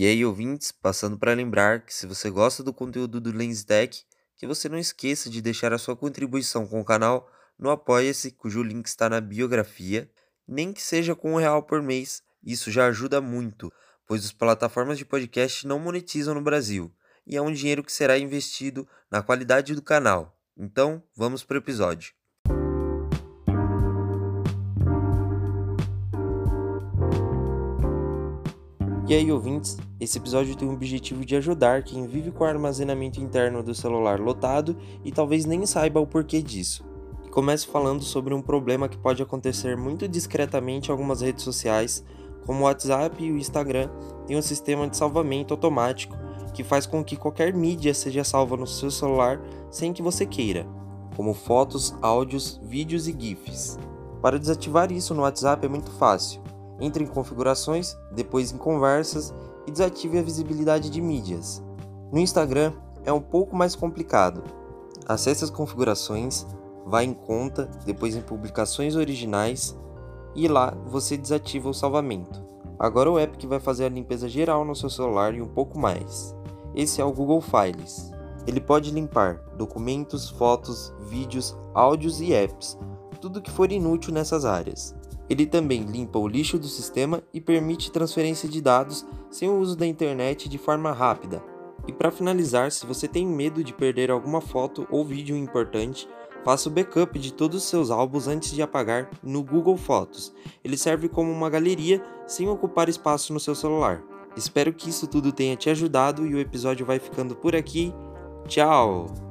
E aí, ouvintes, passando para lembrar que se você gosta do conteúdo do LensTech, que você não esqueça de deixar a sua contribuição com o canal no Apoia-se, cujo link está na biografia, nem que seja com um real por mês, isso já ajuda muito, pois as plataformas de podcast não monetizam no Brasil, e é um dinheiro que será investido na qualidade do canal. Então, vamos para o episódio. E aí, ouvintes, esse episódio tem o objetivo de ajudar quem vive com o armazenamento interno do celular lotado e talvez nem saiba o porquê disso. Começo falando sobre um problema que pode acontecer muito discretamente em algumas redes sociais, como o WhatsApp e o Instagram têm um sistema de salvamento automático que faz com que qualquer mídia seja salva no seu celular sem que você queira, como fotos, áudios, vídeos e GIFs. Para desativar isso no WhatsApp é muito fácil entre em configurações, depois em conversas e desative a visibilidade de mídias. No Instagram é um pouco mais complicado. Acesse as configurações, vá em conta, depois em publicações originais e lá você desativa o salvamento. Agora o app que vai fazer a limpeza geral no seu celular e um pouco mais. Esse é o Google Files. Ele pode limpar documentos, fotos, vídeos, áudios e apps, tudo que for inútil nessas áreas. Ele também limpa o lixo do sistema e permite transferência de dados sem o uso da internet de forma rápida. E para finalizar, se você tem medo de perder alguma foto ou vídeo importante, faça o backup de todos os seus álbuns antes de apagar no Google Fotos. Ele serve como uma galeria sem ocupar espaço no seu celular. Espero que isso tudo tenha te ajudado e o episódio vai ficando por aqui. Tchau!